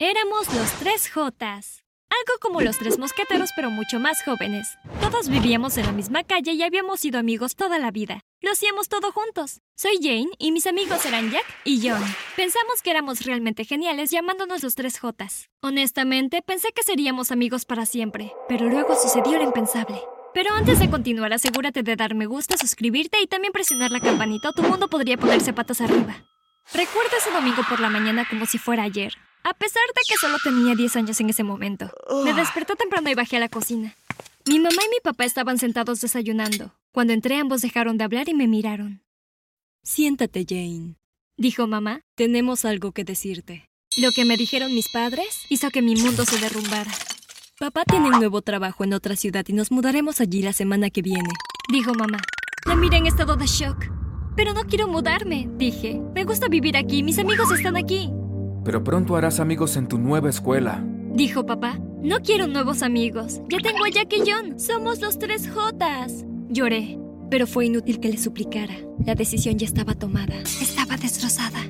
Éramos los tres Jotas. Algo como los tres mosqueteros, pero mucho más jóvenes. Todos vivíamos en la misma calle y habíamos sido amigos toda la vida. Lo hacíamos todo juntos. Soy Jane y mis amigos eran Jack y John. Pensamos que éramos realmente geniales llamándonos los tres Jotas. Honestamente, pensé que seríamos amigos para siempre, pero luego sucedió lo impensable. Pero antes de continuar, asegúrate de dar me gusta, suscribirte y también presionar la campanita tu mundo podría ponerse patas arriba. Recuerdo ese domingo por la mañana como si fuera ayer. A pesar de que solo tenía 10 años en ese momento. Me desperté temprano y bajé a la cocina. Mi mamá y mi papá estaban sentados desayunando. Cuando entré ambos dejaron de hablar y me miraron. Siéntate, Jane. Dijo mamá. Tenemos algo que decirte. Lo que me dijeron mis padres hizo que mi mundo se derrumbara. Papá tiene un nuevo trabajo en otra ciudad y nos mudaremos allí la semana que viene. Dijo mamá. La miré en estado de shock. Pero no quiero mudarme, dije. Me gusta vivir aquí, mis amigos están aquí. Pero pronto harás amigos en tu nueva escuela. Dijo papá. No quiero nuevos amigos. Ya tengo a Jack y John. Somos los tres Jotas. Lloré, pero fue inútil que le suplicara. La decisión ya estaba tomada. Estaba destrozada.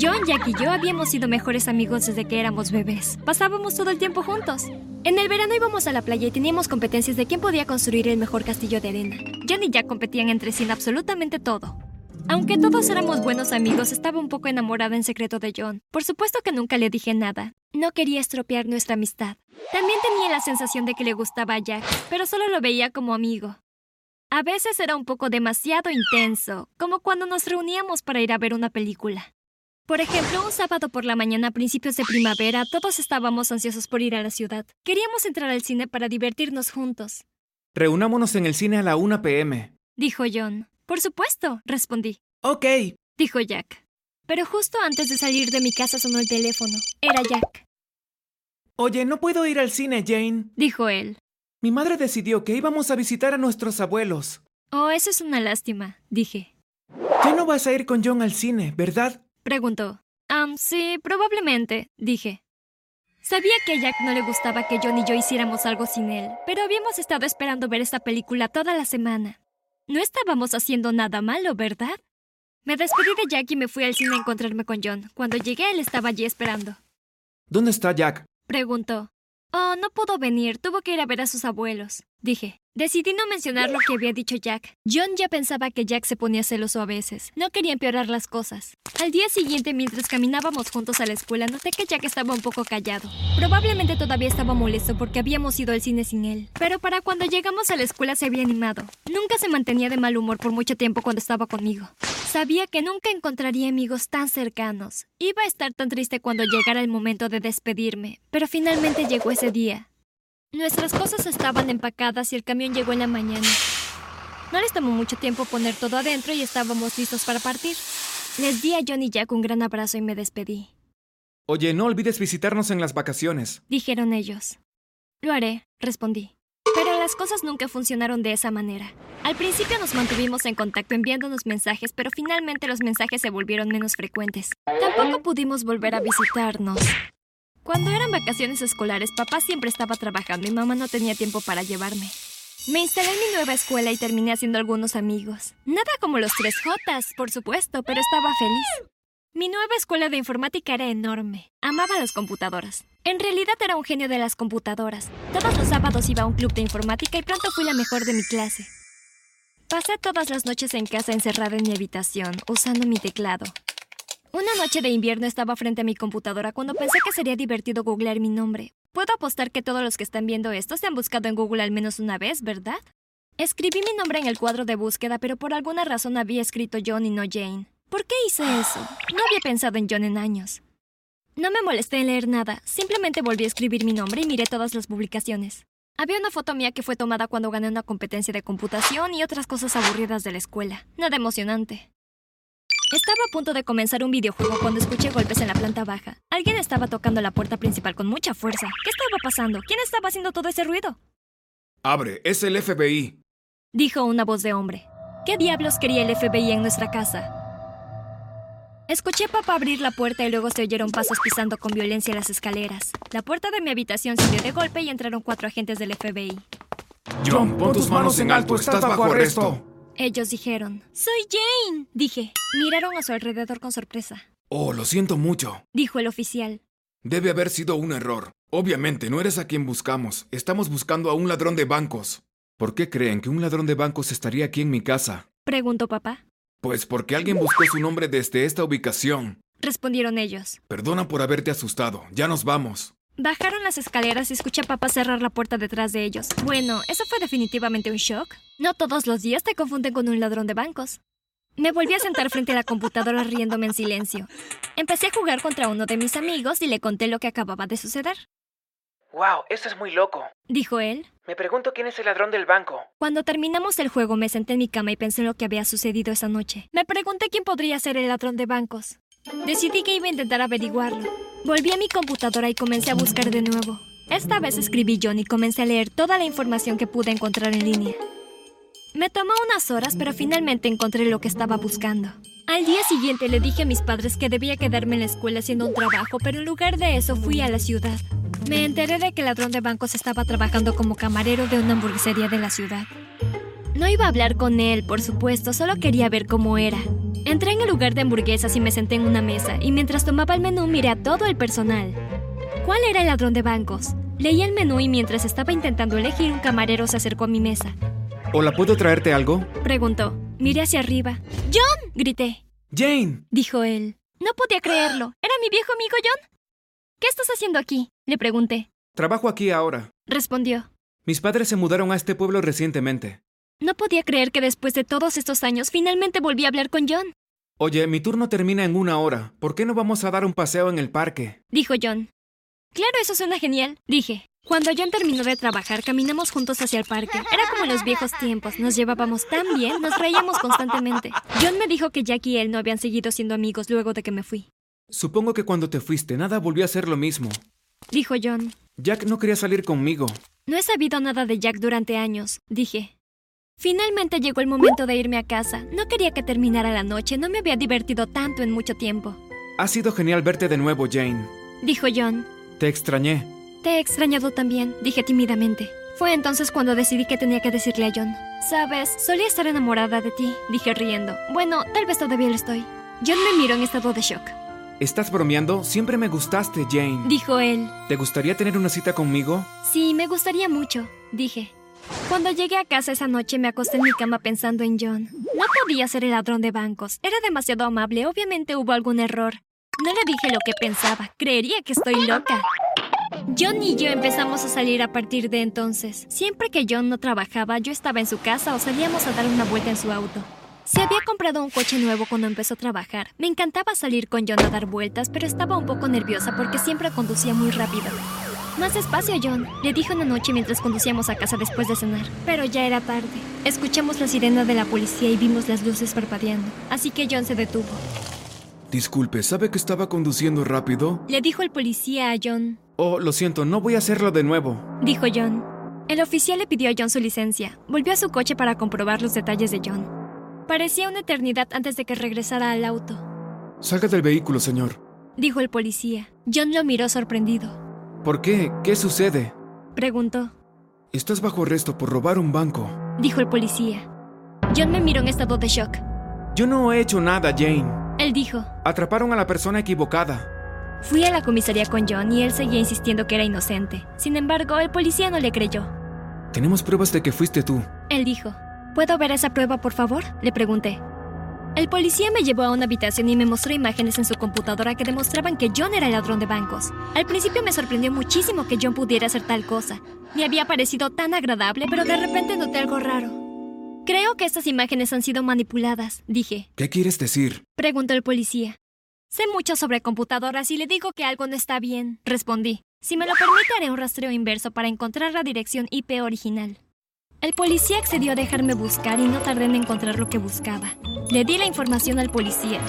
John, Jack y yo habíamos sido mejores amigos desde que éramos bebés. Pasábamos todo el tiempo juntos. En el verano íbamos a la playa y teníamos competencias de quién podía construir el mejor castillo de arena. John y Jack competían entre sí en absolutamente todo. Aunque todos éramos buenos amigos, estaba un poco enamorada en secreto de John. Por supuesto que nunca le dije nada. No quería estropear nuestra amistad. También tenía la sensación de que le gustaba a Jack, pero solo lo veía como amigo. A veces era un poco demasiado intenso, como cuando nos reuníamos para ir a ver una película. Por ejemplo, un sábado por la mañana a principios de primavera, todos estábamos ansiosos por ir a la ciudad. Queríamos entrar al cine para divertirnos juntos. Reunámonos en el cine a la 1 pm. Dijo John. Por supuesto, respondí. Ok. Dijo Jack. Pero justo antes de salir de mi casa sonó el teléfono. Era Jack. Oye, no puedo ir al cine, Jane. Dijo él. Mi madre decidió que íbamos a visitar a nuestros abuelos. Oh, eso es una lástima, dije. Ya no vas a ir con John al cine, ¿verdad? Preguntó. Ah, sí, probablemente, dije. Sabía que a Jack no le gustaba que John y yo hiciéramos algo sin él, pero habíamos estado esperando ver esta película toda la semana. No estábamos haciendo nada malo, ¿verdad? Me despedí de Jack y me fui al cine a encontrarme con John. Cuando llegué, él estaba allí esperando. ¿Dónde está Jack? Preguntó. Oh, no pudo venir, tuvo que ir a ver a sus abuelos. Dije. Decidí no mencionar lo que había dicho Jack. John ya pensaba que Jack se ponía celoso a veces. No quería empeorar las cosas. Al día siguiente, mientras caminábamos juntos a la escuela, noté que Jack estaba un poco callado. Probablemente todavía estaba molesto porque habíamos ido al cine sin él. Pero para cuando llegamos a la escuela se había animado. Nunca se mantenía de mal humor por mucho tiempo cuando estaba conmigo. Sabía que nunca encontraría amigos tan cercanos. Iba a estar tan triste cuando llegara el momento de despedirme. Pero finalmente llegó ese día. Nuestras cosas estaban empacadas y el camión llegó en la mañana. No les tomó mucho tiempo poner todo adentro y estábamos listos para partir. Les di a John y Jack un gran abrazo y me despedí. Oye, no olvides visitarnos en las vacaciones. Dijeron ellos. Lo haré, respondí. Pero las cosas nunca funcionaron de esa manera. Al principio nos mantuvimos en contacto enviándonos mensajes, pero finalmente los mensajes se volvieron menos frecuentes. Tampoco pudimos volver a visitarnos. Cuando eran vacaciones escolares, papá siempre estaba trabajando y mamá no tenía tiempo para llevarme. Me instalé en mi nueva escuela y terminé haciendo algunos amigos. Nada como los tres Jotas, por supuesto, pero estaba feliz. Mi nueva escuela de informática era enorme. Amaba las computadoras. En realidad era un genio de las computadoras. Todos los sábados iba a un club de informática y pronto fui la mejor de mi clase. Pasé todas las noches en casa encerrada en mi habitación, usando mi teclado. Una noche de invierno estaba frente a mi computadora cuando pensé que sería divertido googlear mi nombre. Puedo apostar que todos los que están viendo esto se han buscado en Google al menos una vez, ¿verdad? Escribí mi nombre en el cuadro de búsqueda, pero por alguna razón había escrito John y no Jane. ¿Por qué hice eso? No había pensado en John en años. No me molesté en leer nada, simplemente volví a escribir mi nombre y miré todas las publicaciones. Había una foto mía que fue tomada cuando gané una competencia de computación y otras cosas aburridas de la escuela. Nada emocionante. Estaba a punto de comenzar un videojuego cuando escuché golpes en la planta baja. Alguien estaba tocando la puerta principal con mucha fuerza. ¿Qué estaba pasando? ¿Quién estaba haciendo todo ese ruido? Abre, es el FBI. Dijo una voz de hombre. ¿Qué diablos quería el FBI en nuestra casa? Escuché a papá abrir la puerta y luego se oyeron pasos pisando con violencia las escaleras. La puerta de mi habitación se abrió de golpe y entraron cuatro agentes del FBI. John, pon tus manos en alto, estás bajo arresto. Ellos dijeron, Soy Jane. Dije. Miraron a su alrededor con sorpresa. Oh, lo siento mucho. Dijo el oficial. Debe haber sido un error. Obviamente, no eres a quien buscamos. Estamos buscando a un ladrón de bancos. ¿Por qué creen que un ladrón de bancos estaría aquí en mi casa? Preguntó papá. Pues porque alguien buscó su nombre desde esta ubicación. Respondieron ellos. Perdona por haberte asustado. Ya nos vamos. Bajaron las escaleras y escuché a papá cerrar la puerta detrás de ellos. Bueno, eso fue definitivamente un shock. No todos los días te confunden con un ladrón de bancos. Me volví a sentar frente a la computadora riéndome en silencio. Empecé a jugar contra uno de mis amigos y le conté lo que acababa de suceder. ¡Wow! Eso es muy loco. Dijo él. Me pregunto quién es el ladrón del banco. Cuando terminamos el juego me senté en mi cama y pensé en lo que había sucedido esa noche. Me pregunté quién podría ser el ladrón de bancos. Decidí que iba a intentar averiguarlo. Volví a mi computadora y comencé a buscar de nuevo. Esta vez escribí John y comencé a leer toda la información que pude encontrar en línea. Me tomó unas horas, pero finalmente encontré lo que estaba buscando. Al día siguiente le dije a mis padres que debía quedarme en la escuela haciendo un trabajo, pero en lugar de eso fui a la ciudad. Me enteré de que el ladrón de bancos estaba trabajando como camarero de una hamburguesería de la ciudad. No iba a hablar con él, por supuesto, solo quería ver cómo era. Entré en el lugar de hamburguesas y me senté en una mesa, y mientras tomaba el menú miré a todo el personal. ¿Cuál era el ladrón de bancos? Leí el menú y mientras estaba intentando elegir, un camarero se acercó a mi mesa. Hola, ¿puedo traerte algo? Preguntó. Miré hacia arriba. ¡John! grité. Jane. Dijo él. No podía creerlo. ¿Era mi viejo amigo John? ¿Qué estás haciendo aquí? Le pregunté. Trabajo aquí ahora. Respondió. Mis padres se mudaron a este pueblo recientemente. No podía creer que después de todos estos años finalmente volví a hablar con John. Oye, mi turno termina en una hora. ¿Por qué no vamos a dar un paseo en el parque? Dijo John. Claro, eso suena genial, dije. Cuando John terminó de trabajar, caminamos juntos hacia el parque. Era como en los viejos tiempos, nos llevábamos tan bien, nos reíamos constantemente. John me dijo que Jack y él no habían seguido siendo amigos luego de que me fui. Supongo que cuando te fuiste nada volvió a ser lo mismo. Dijo John. Jack no quería salir conmigo. No he sabido nada de Jack durante años, dije. Finalmente llegó el momento de irme a casa. No quería que terminara la noche, no me había divertido tanto en mucho tiempo. Ha sido genial verte de nuevo, Jane. Dijo John. Te extrañé. Te he extrañado también, dije tímidamente. Fue entonces cuando decidí que tenía que decirle a John. Sabes, solía estar enamorada de ti, dije riendo. Bueno, tal vez todavía lo estoy. John me miró en estado de shock. ¿Estás bromeando? Siempre me gustaste, Jane. Dijo él. ¿Te gustaría tener una cita conmigo? Sí, me gustaría mucho, dije. Cuando llegué a casa esa noche me acosté en mi cama pensando en John. No podía ser el ladrón de bancos. Era demasiado amable. Obviamente hubo algún error. No le dije lo que pensaba. Creería que estoy loca. John y yo empezamos a salir a partir de entonces. Siempre que John no trabajaba, yo estaba en su casa o salíamos a dar una vuelta en su auto. Se había comprado un coche nuevo cuando empezó a trabajar. Me encantaba salir con John a dar vueltas, pero estaba un poco nerviosa porque siempre conducía muy rápido. Más despacio, John, le dije una noche mientras conducíamos a casa después de cenar. Pero ya era tarde. Escuchamos la sirena de la policía y vimos las luces parpadeando. Así que John se detuvo. Disculpe, ¿sabe que estaba conduciendo rápido? Le dijo el policía a John. Oh, lo siento, no voy a hacerlo de nuevo. Dijo John. El oficial le pidió a John su licencia. Volvió a su coche para comprobar los detalles de John. Parecía una eternidad antes de que regresara al auto. Salga del vehículo, señor. Dijo el policía. John lo miró sorprendido. ¿Por qué? ¿Qué sucede? Preguntó. Estás bajo arresto por robar un banco. Dijo el policía. John me miró en estado de shock. Yo no he hecho nada, Jane. Él dijo. Atraparon a la persona equivocada. Fui a la comisaría con John y él seguía insistiendo que era inocente. Sin embargo, el policía no le creyó. Tenemos pruebas de que fuiste tú. Él dijo. ¿Puedo ver esa prueba, por favor? Le pregunté. El policía me llevó a una habitación y me mostró imágenes en su computadora que demostraban que John era el ladrón de bancos. Al principio me sorprendió muchísimo que John pudiera hacer tal cosa. Me había parecido tan agradable, pero de repente noté algo raro. Creo que estas imágenes han sido manipuladas, dije. ¿Qué quieres decir? Preguntó el policía. Sé mucho sobre computadoras y le digo que algo no está bien, respondí. Si me lo permite, haré un rastreo inverso para encontrar la dirección IP original. El policía accedió a dejarme buscar y no tardé en encontrar lo que buscaba. Le di la información al policía.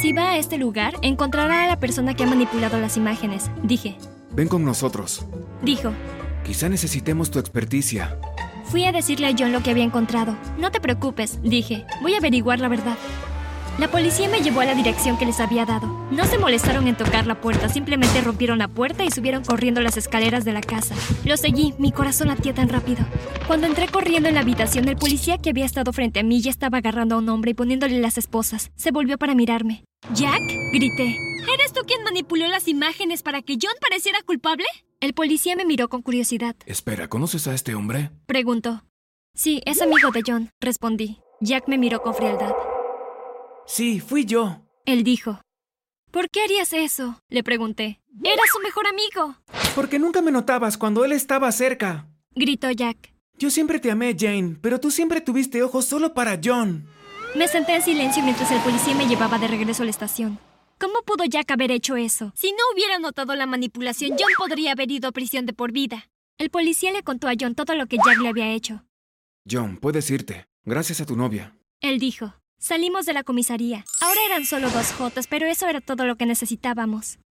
Si va a este lugar, encontrará a la persona que ha manipulado las imágenes, dije. Ven con nosotros. Dijo. Quizá necesitemos tu experticia. Fui a decirle a John lo que había encontrado. No te preocupes, dije. Voy a averiguar la verdad. La policía me llevó a la dirección que les había dado. No se molestaron en tocar la puerta, simplemente rompieron la puerta y subieron corriendo las escaleras de la casa. Lo seguí, mi corazón latía tan rápido. Cuando entré corriendo en la habitación, el policía que había estado frente a mí ya estaba agarrando a un hombre y poniéndole las esposas. Se volvió para mirarme. ¿Jack? Grité. ¿Eres tú quien manipuló las imágenes para que John pareciera culpable? El policía me miró con curiosidad. Espera, ¿conoces a este hombre? Preguntó. Sí, es amigo de John, respondí. Jack me miró con frialdad. Sí, fui yo. Él dijo. ¿Por qué harías eso? Le pregunté. Era su mejor amigo. Porque nunca me notabas cuando él estaba cerca. Gritó Jack. Yo siempre te amé, Jane, pero tú siempre tuviste ojos solo para John. Me senté en silencio mientras el policía me llevaba de regreso a la estación. ¿Cómo pudo Jack haber hecho eso? Si no hubiera notado la manipulación, John podría haber ido a prisión de por vida. El policía le contó a John todo lo que Jack le había hecho. John, puedes irte. Gracias a tu novia. Él dijo. Salimos de la comisaría. Ahora eran solo dos jotas, pero eso era todo lo que necesitábamos.